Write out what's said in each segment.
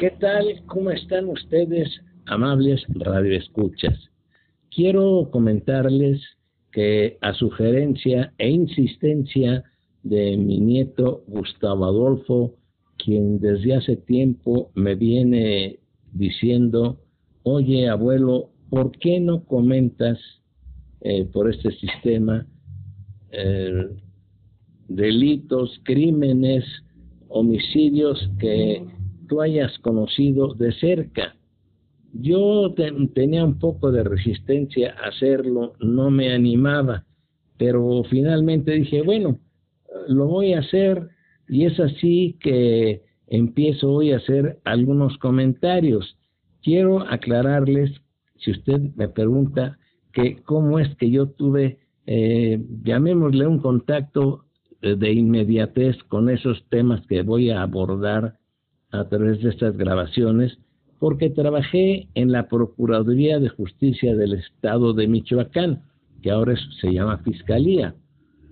¿Qué tal? ¿Cómo están ustedes, amables radioescuchas? Quiero comentarles que a sugerencia e insistencia de mi nieto Gustavo Adolfo, quien desde hace tiempo me viene diciendo, oye abuelo, ¿por qué no comentas eh, por este sistema eh, delitos, crímenes, homicidios que tú hayas conocido de cerca? Yo tenía un poco de resistencia a hacerlo, no me animaba, pero finalmente dije, bueno, lo voy a hacer y es así que empiezo hoy a hacer algunos comentarios. Quiero aclararles, si usted me pregunta, que cómo es que yo tuve, eh, llamémosle un contacto de inmediatez con esos temas que voy a abordar a través de estas grabaciones, porque trabajé en la Procuraduría de Justicia del Estado de Michoacán, que ahora se llama Fiscalía.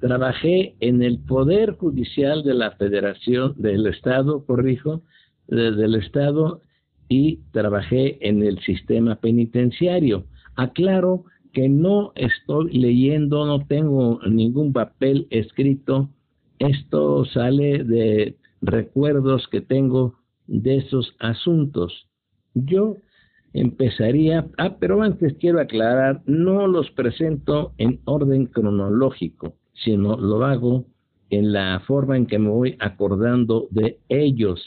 Trabajé en el Poder Judicial de la Federación del Estado, corrijo, del Estado, y trabajé en el sistema penitenciario. Aclaro que no estoy leyendo, no tengo ningún papel escrito. Esto sale de recuerdos que tengo de esos asuntos. Yo empezaría, ah, pero antes quiero aclarar, no los presento en orden cronológico, sino lo hago en la forma en que me voy acordando de ellos.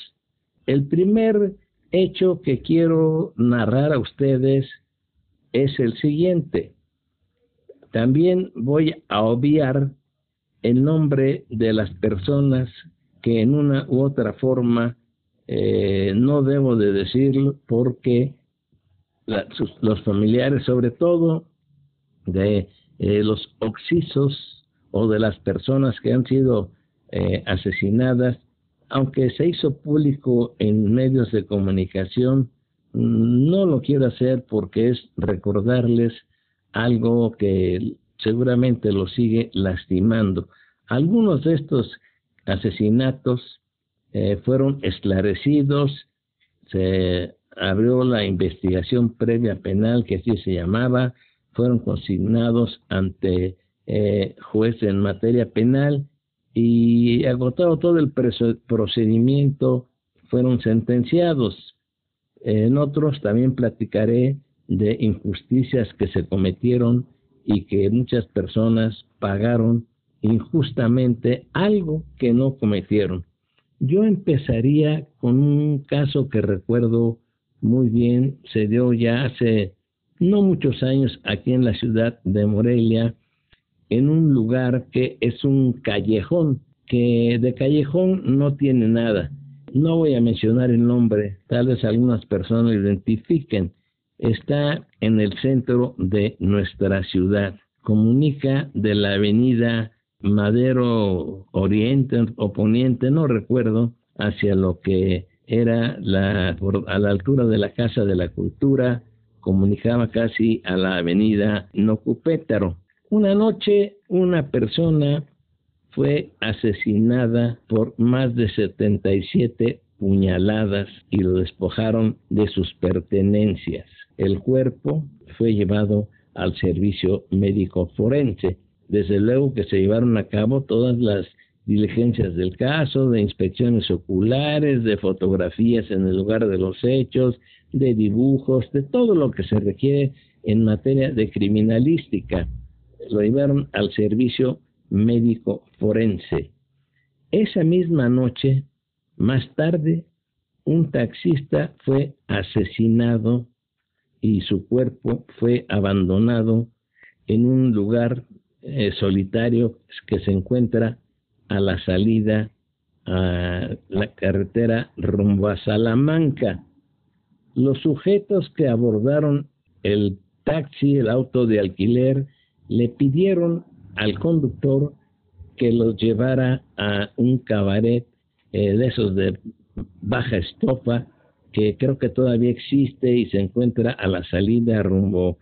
El primer hecho que quiero narrar a ustedes es el siguiente. También voy a obviar el nombre de las personas que en una u otra forma eh, no debo de decirlo porque los familiares, sobre todo de eh, los oxisos o de las personas que han sido eh, asesinadas, aunque se hizo público en medios de comunicación, no lo quiero hacer porque es recordarles algo que seguramente lo sigue lastimando. Algunos de estos asesinatos eh, fueron esclarecidos, se abrió la investigación previa penal, que así se llamaba, fueron consignados ante eh, juez en materia penal y agotado todo el procedimiento, fueron sentenciados. En otros también platicaré de injusticias que se cometieron y que muchas personas pagaron injustamente algo que no cometieron. Yo empezaría con un caso que recuerdo muy bien, se dio ya hace no muchos años aquí en la ciudad de Morelia, en un lugar que es un callejón, que de callejón no tiene nada. No voy a mencionar el nombre, tal vez algunas personas lo identifiquen. Está en el centro de nuestra ciudad. Comunica de la avenida Madero Oriente o Poniente, no recuerdo, hacia lo que era la, a la altura de la Casa de la Cultura, comunicaba casi a la avenida Nocupétaro. Una noche una persona fue asesinada por más de 77 puñaladas y lo despojaron de sus pertenencias. El cuerpo fue llevado al servicio médico forense desde luego que se llevaron a cabo todas las diligencias del caso, de inspecciones oculares, de fotografías en el lugar de los hechos, de dibujos, de todo lo que se requiere en materia de criminalística. Lo llevaron al servicio médico forense. Esa misma noche, más tarde, un taxista fue asesinado y su cuerpo fue abandonado en un lugar eh, solitario que se encuentra a la salida a la carretera rumbo a Salamanca. Los sujetos que abordaron el taxi, el auto de alquiler, le pidieron al conductor que los llevara a un cabaret eh, de esos de baja estofa que creo que todavía existe y se encuentra a la salida rumbo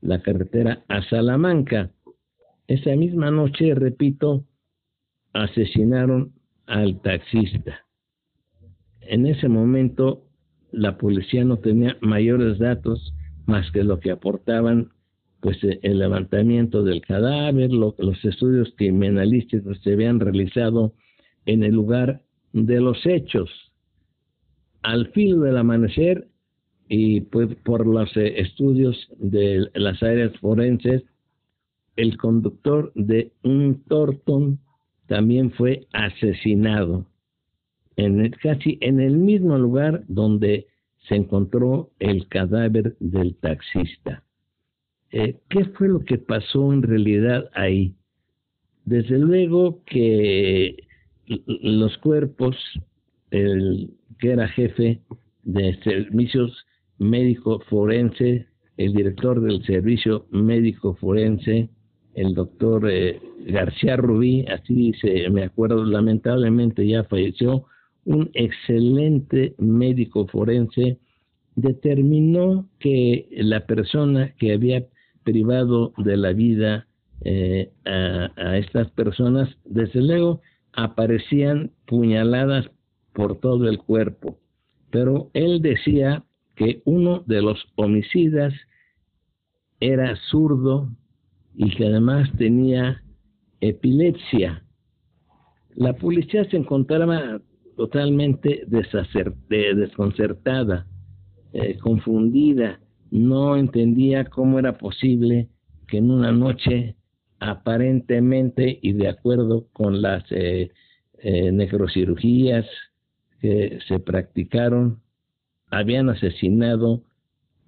la carretera a Salamanca. Esa misma noche, repito, asesinaron al taxista. En ese momento la policía no tenía mayores datos más que lo que aportaban pues el levantamiento del cadáver, los estudios criminalísticos se habían realizado en el lugar de los hechos. Al filo del amanecer y pues por los eh, estudios de las áreas forenses, el conductor de un Torton también fue asesinado en casi en el mismo lugar donde se encontró el cadáver del taxista. Eh, ¿Qué fue lo que pasó en realidad ahí? Desde luego que los cuerpos, el que era jefe de servicios médico forense, el director del servicio médico forense, el doctor eh, García Rubí, así se me acuerdo, lamentablemente ya falleció, un excelente médico forense, determinó que la persona que había privado de la vida eh, a, estas personas, desde luego aparecían puñaladas por todo el cuerpo, pero él decía que uno de los homicidas era zurdo y que además tenía epilepsia. La policía se encontraba totalmente desconcertada, eh, confundida, no entendía cómo era posible que en una noche aparentemente y de acuerdo con las eh, eh, necrocirugías que se practicaron, habían asesinado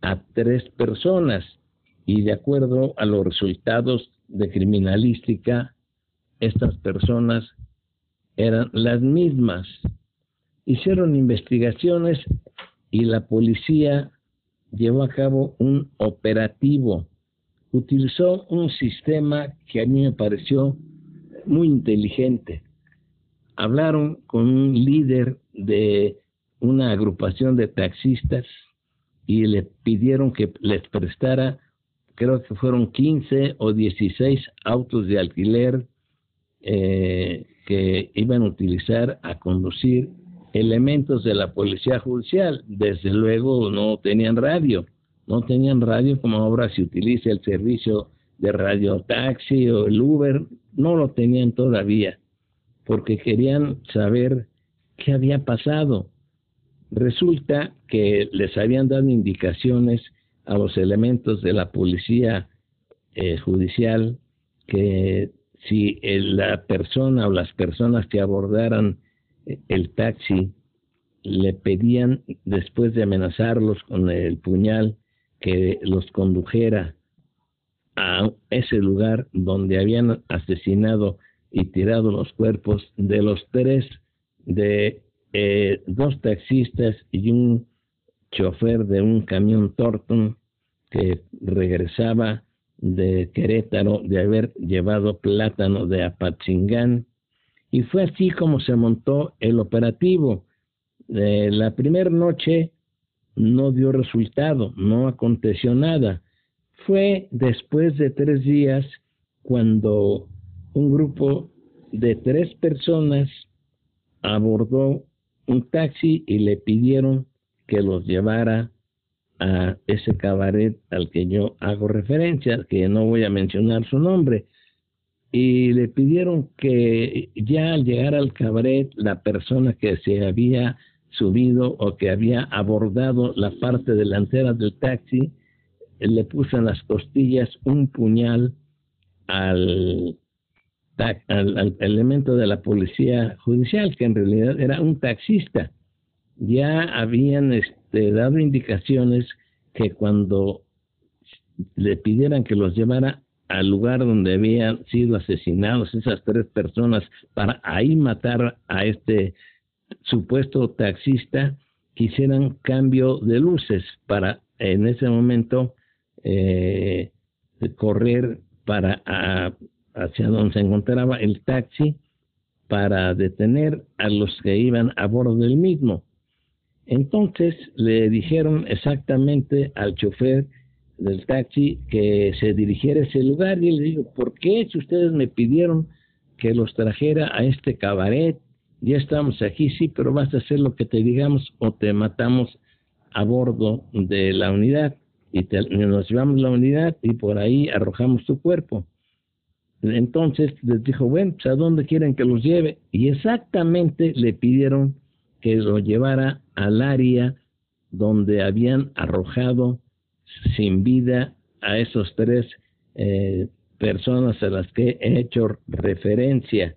a tres personas y de acuerdo a los resultados de criminalística, estas personas eran las mismas. Hicieron investigaciones y la policía llevó a cabo un operativo. Utilizó un sistema que a mí me pareció muy inteligente. Hablaron con un líder de una agrupación de taxistas y le pidieron que les prestara, creo que fueron 15 o 16 autos de alquiler eh, que iban a utilizar a conducir elementos de la policía judicial. Desde luego no tenían radio, no tenían radio como ahora se utiliza el servicio de radio taxi o el Uber, no lo tenían todavía, porque querían saber qué había pasado. Resulta que les habían dado indicaciones a los elementos de la policía eh, judicial que si la persona o las personas que abordaran el taxi, le pedían, después de amenazarlos con el puñal, que los condujera a ese lugar donde habían asesinado y tirado los cuerpos de los tres, de eh, dos taxistas y un chofer de un camión Torton que regresaba de Querétaro de haber llevado plátano de Apatzingán y fue así como se montó el operativo. Eh, la primera noche no dio resultado, no aconteció nada. Fue después de tres días cuando un grupo de tres personas abordó un taxi y le pidieron que los llevara a ese cabaret al que yo hago referencia, que no voy a mencionar su nombre, y le pidieron que ya al llegar al cabaret la persona que se había subido o que había abordado la parte delantera del taxi le puso en las costillas un puñal al, al, elemento de la policía judicial que en realidad era un taxista ya habían este, dado indicaciones que cuando le pidieran que los llevara al lugar donde habían sido asesinados esas tres personas para ahí matar a este supuesto taxista, quisieran cambio de luces para en ese momento eh, correr para hacia donde se encontraba el taxi para detener a los que iban a bordo del mismo. Entonces le dijeron exactamente al chofer del taxi que se dirigiera a ese lugar y le digo, ¿por qué si ustedes me pidieron que los trajera a este cabaret? Ya estamos aquí, sí, pero vas a hacer lo que te digamos o te matamos a bordo de la unidad y nos llevamos la unidad y por ahí arrojamos tu cuerpo. Entonces les dijo, bueno, pues a dónde quieren que los lleve. Y exactamente le pidieron que lo llevara al área donde habían arrojado sin vida a esos tres eh, personas a las que he hecho referencia.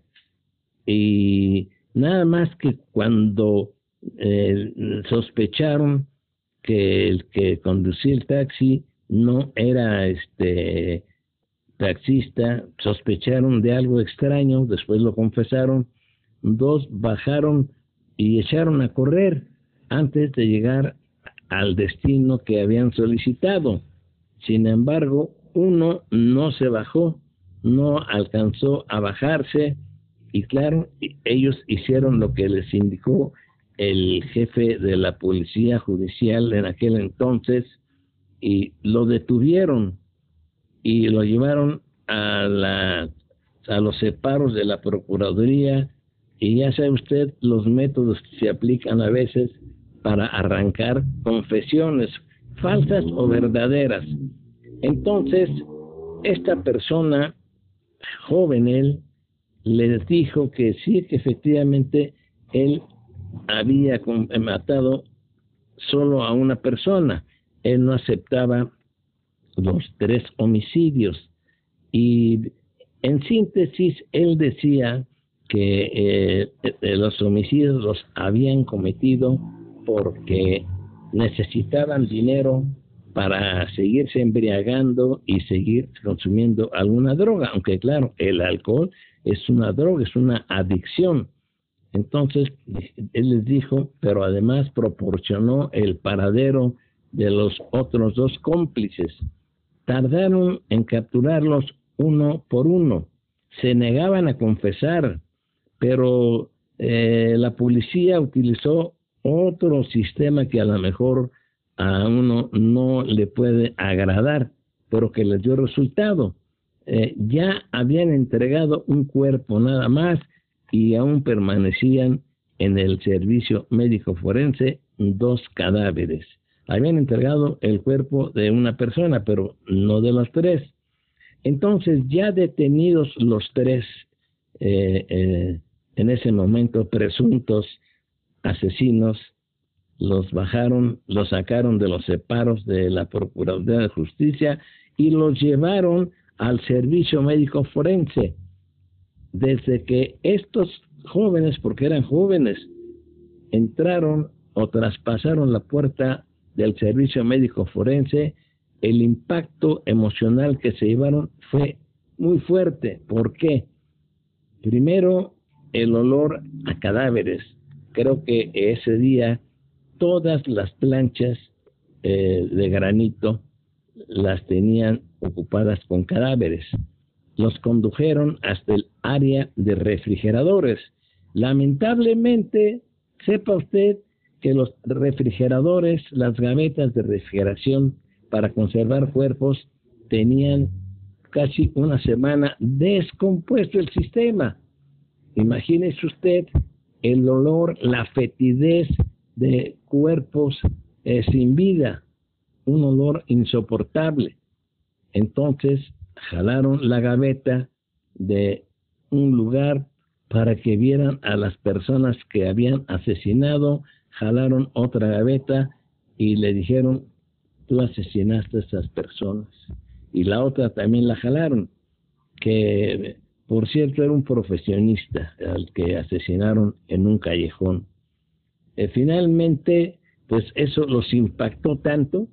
Y nada más que cuando eh, sospecharon que el que conducía el taxi no era este taxista, sospecharon de algo extraño, después lo confesaron, dos bajaron y echaron a correr antes de llegar al destino que habían solicitado. Sin embargo, uno no se bajó, no alcanzó a bajarse y claro, ellos hicieron lo que les indicó el jefe de la policía judicial en aquel entonces y lo detuvieron y lo llevaron a la a los separos de la procuraduría y ya sabe usted los métodos que se aplican a veces para arrancar confesiones falsas o verdaderas. Entonces, esta persona, joven él, les dijo que sí, que efectivamente él había matado solo a una persona. Él no aceptaba los tres homicidios. Y en síntesis, él decía que eh, eh, los homicidios los habían cometido porque necesitaban dinero para seguirse embriagando y seguir consumiendo alguna droga, aunque claro, el alcohol es una droga, es una adicción. Entonces, él les dijo, pero además proporcionó el paradero de los otros dos cómplices. Tardaron en capturarlos uno por uno. Se negaban a confesar, pero eh, la policía utilizó otro sistema que a lo mejor a uno no le puede agradar, pero que les dio resultado. Eh, ya habían entregado un cuerpo nada más y aún permanecían en el servicio médico forense dos cadáveres. Habían entregado el cuerpo de una persona, pero no de los tres. Entonces, ya detenidos los tres eh, eh, en ese momento presuntos asesinos, los bajaron, los sacaron de los separos de la Procuraduría de Justicia y los llevaron al servicio médico forense. Desde que estos jóvenes, porque eran jóvenes, entraron o traspasaron la puerta del servicio médico forense, el impacto emocional que se llevaron fue muy fuerte. ¿Por qué? Primero, el olor a cadáveres. Creo que ese día todas las planchas eh, de granito las tenían ocupadas con cadáveres. Los condujeron hasta el área de refrigeradores. Lamentablemente, sepa usted que los refrigeradores, las gavetas de refrigeración para conservar cuerpos, tenían casi una semana descompuesto el sistema. Imagínese usted el olor, la fetidez de cuerpos eh, sin vida, un olor insoportable. Entonces jalaron la gaveta de un lugar para que vieran a las personas que habían asesinado, jalaron otra gaveta y le dijeron, tú asesinaste a esas personas. Y la otra también la jalaron, que por cierto era un profesionista al que asesinaron en un callejón. Eh, finalmente, pues eso los impactó tanto,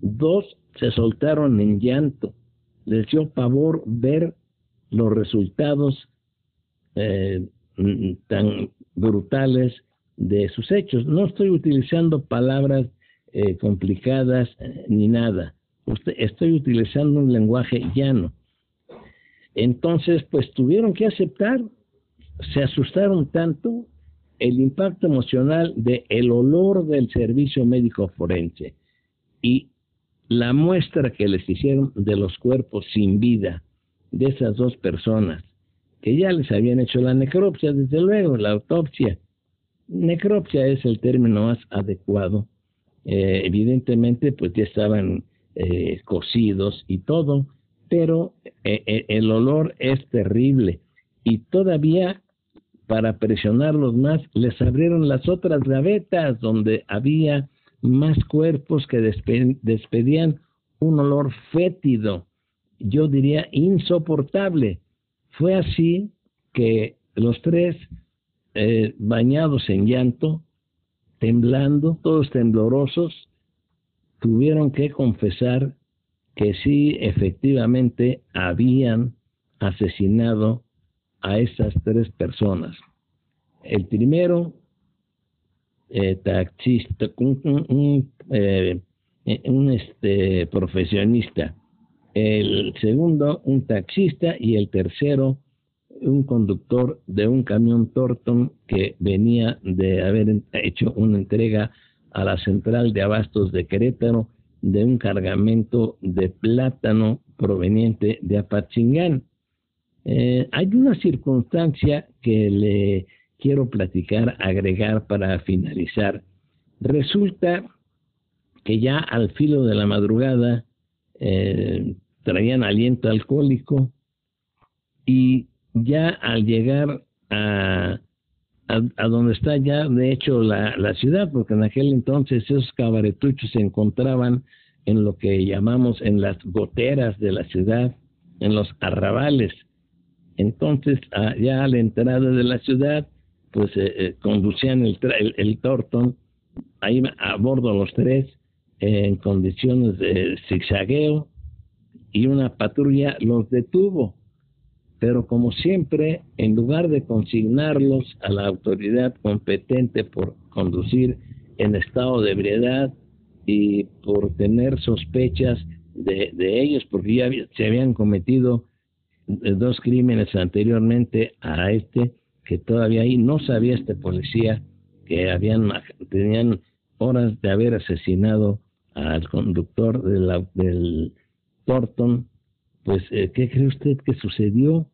dos se soltaron en llanto, les dio pavor ver los resultados eh, tan brutales de sus hechos. No estoy utilizando palabras eh, complicadas ni nada. estoy utilizando un lenguaje llano. Entonces, pues tuvieron que aceptar, se asustaron tanto el impacto emocional de el olor del servicio médico forense y la muestra que les hicieron de los cuerpos sin vida de esas dos personas que ya les habían hecho la necropsia, desde luego, la autopsia. Necropsia es el término más adecuado eh, evidentemente pues ya estaban eh, cocidos y todo, pero el olor es terrible y todavía para presionarlos más les abrieron las otras gavetas donde había más cuerpos que despedían un olor fétido, yo diría insoportable. Fue así que los tres, eh, bañados en llanto, temblando, todos temblorosos, tuvieron que confesar que sí, efectivamente, habían asesinado a esas tres personas. El primero, eh, taxista, un, eh, un este, profesionista. El segundo, un taxista. Y el tercero, un conductor de un camión Torton que venía de haber hecho una entrega a la central de abastos de Querétaro de un cargamento de plátano proveniente de Apachingán. Eh, hay una circunstancia que le quiero platicar, agregar para finalizar. Resulta que ya al filo de la madrugada eh, traían aliento alcohólico y ya al llegar a, a, donde está ya de hecho la, la, ciudad, porque en aquel entonces esos cabaretuchos se encontraban en lo que llamamos en las goteras de la ciudad, en los arrabales. Entonces, ya a la entrada de la ciudad, pues eh, eh, conducían el, el, el, Torton, ahí a bordo los tres, en condiciones de zigzagueo, y una patrulla los detuvo pero como siempre, en lugar de consignarlos a la autoridad competente por conducir en estado de ebriedad y por tener sospechas de, ellos, porque ya se habían cometido eh, dos crímenes anteriormente a este, que todavía ahí no sabía este policía que habían tenían horas de haber asesinado al conductor del Thornton pues, eh, ¿qué cree usted que sucedió?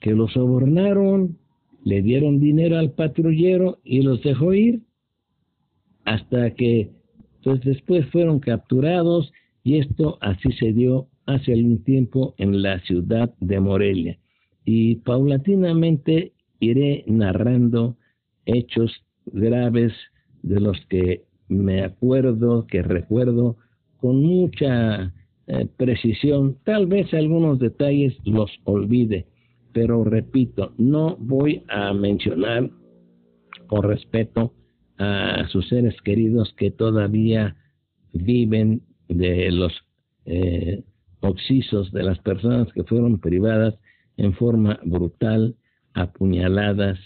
Que los sobornaron, le dieron dinero al patrullero y los dejó ir hasta que, pues después fueron capturados y esto así se dio hace algún tiempo en la ciudad de Morelia. Y paulatinamente iré narrando hechos graves de los que me acuerdo, que recuerdo con mucha eh, precisión, tal vez algunos detalles los olvide, pero repito, no voy a mencionar con respeto a sus seres queridos que todavía viven de los eh, oxisos de las personas que fueron privadas en forma brutal, apuñaladas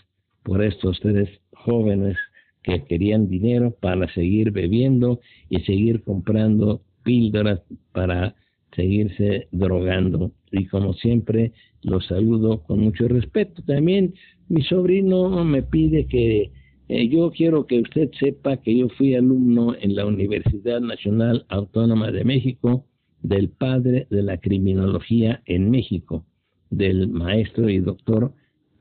por estos tres jóvenes que querían dinero para seguir bebiendo y seguir comprando píldoras para seguirse drogando. Y como siempre, los saludo con mucho respeto. También mi sobrino me pide que eh, yo quiero que usted sepa que yo fui alumno en la Universidad Nacional Autónoma de México del padre de la criminología en México, del maestro y doctor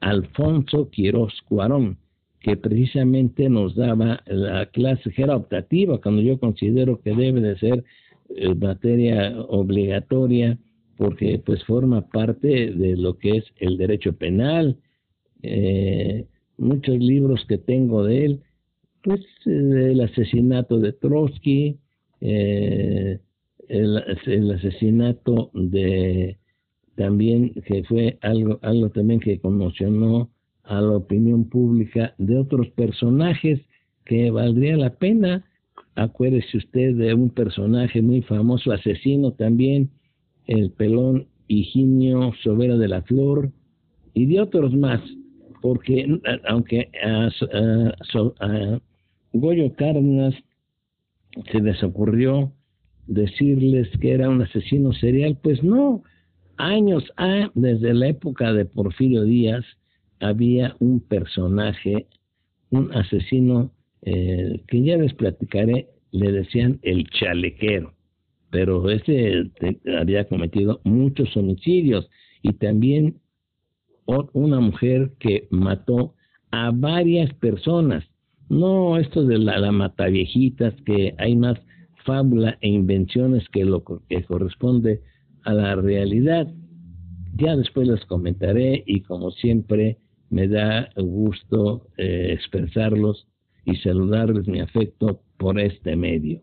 Alfonso Quiroz Cuarón, que precisamente nos daba la clase que era optativa, cuando yo considero que debe de ser eh, materia obligatoria porque pues forma parte de lo que es el derecho penal. Eh, muchos libros que tengo de él, pues el asesinato de Trotsky, eh, el, el, asesinato de también que fue algo algo también que conmocionó a la opinión pública de otros personajes que valdría la pena Acuérdese usted de un personaje muy famoso, asesino también, el pelón Higinio Sobera de la Flor, y de otros más, porque aunque a, Goyo Cárdenas se les ocurrió decirles que era un asesino serial, pues no, años a, desde la época de Porfirio Díaz, había un personaje, un asesino eh, que ya les platicaré, le decían el chalequero, pero ese había cometido muchos homicidios y también una mujer que mató a varias personas. No esto de la, la mataviejitas, que hay más fábula e invenciones que lo que corresponde a la realidad. Ya después les comentaré y como siempre me da gusto eh, expresarlos y saludarles mi afecto por este medio.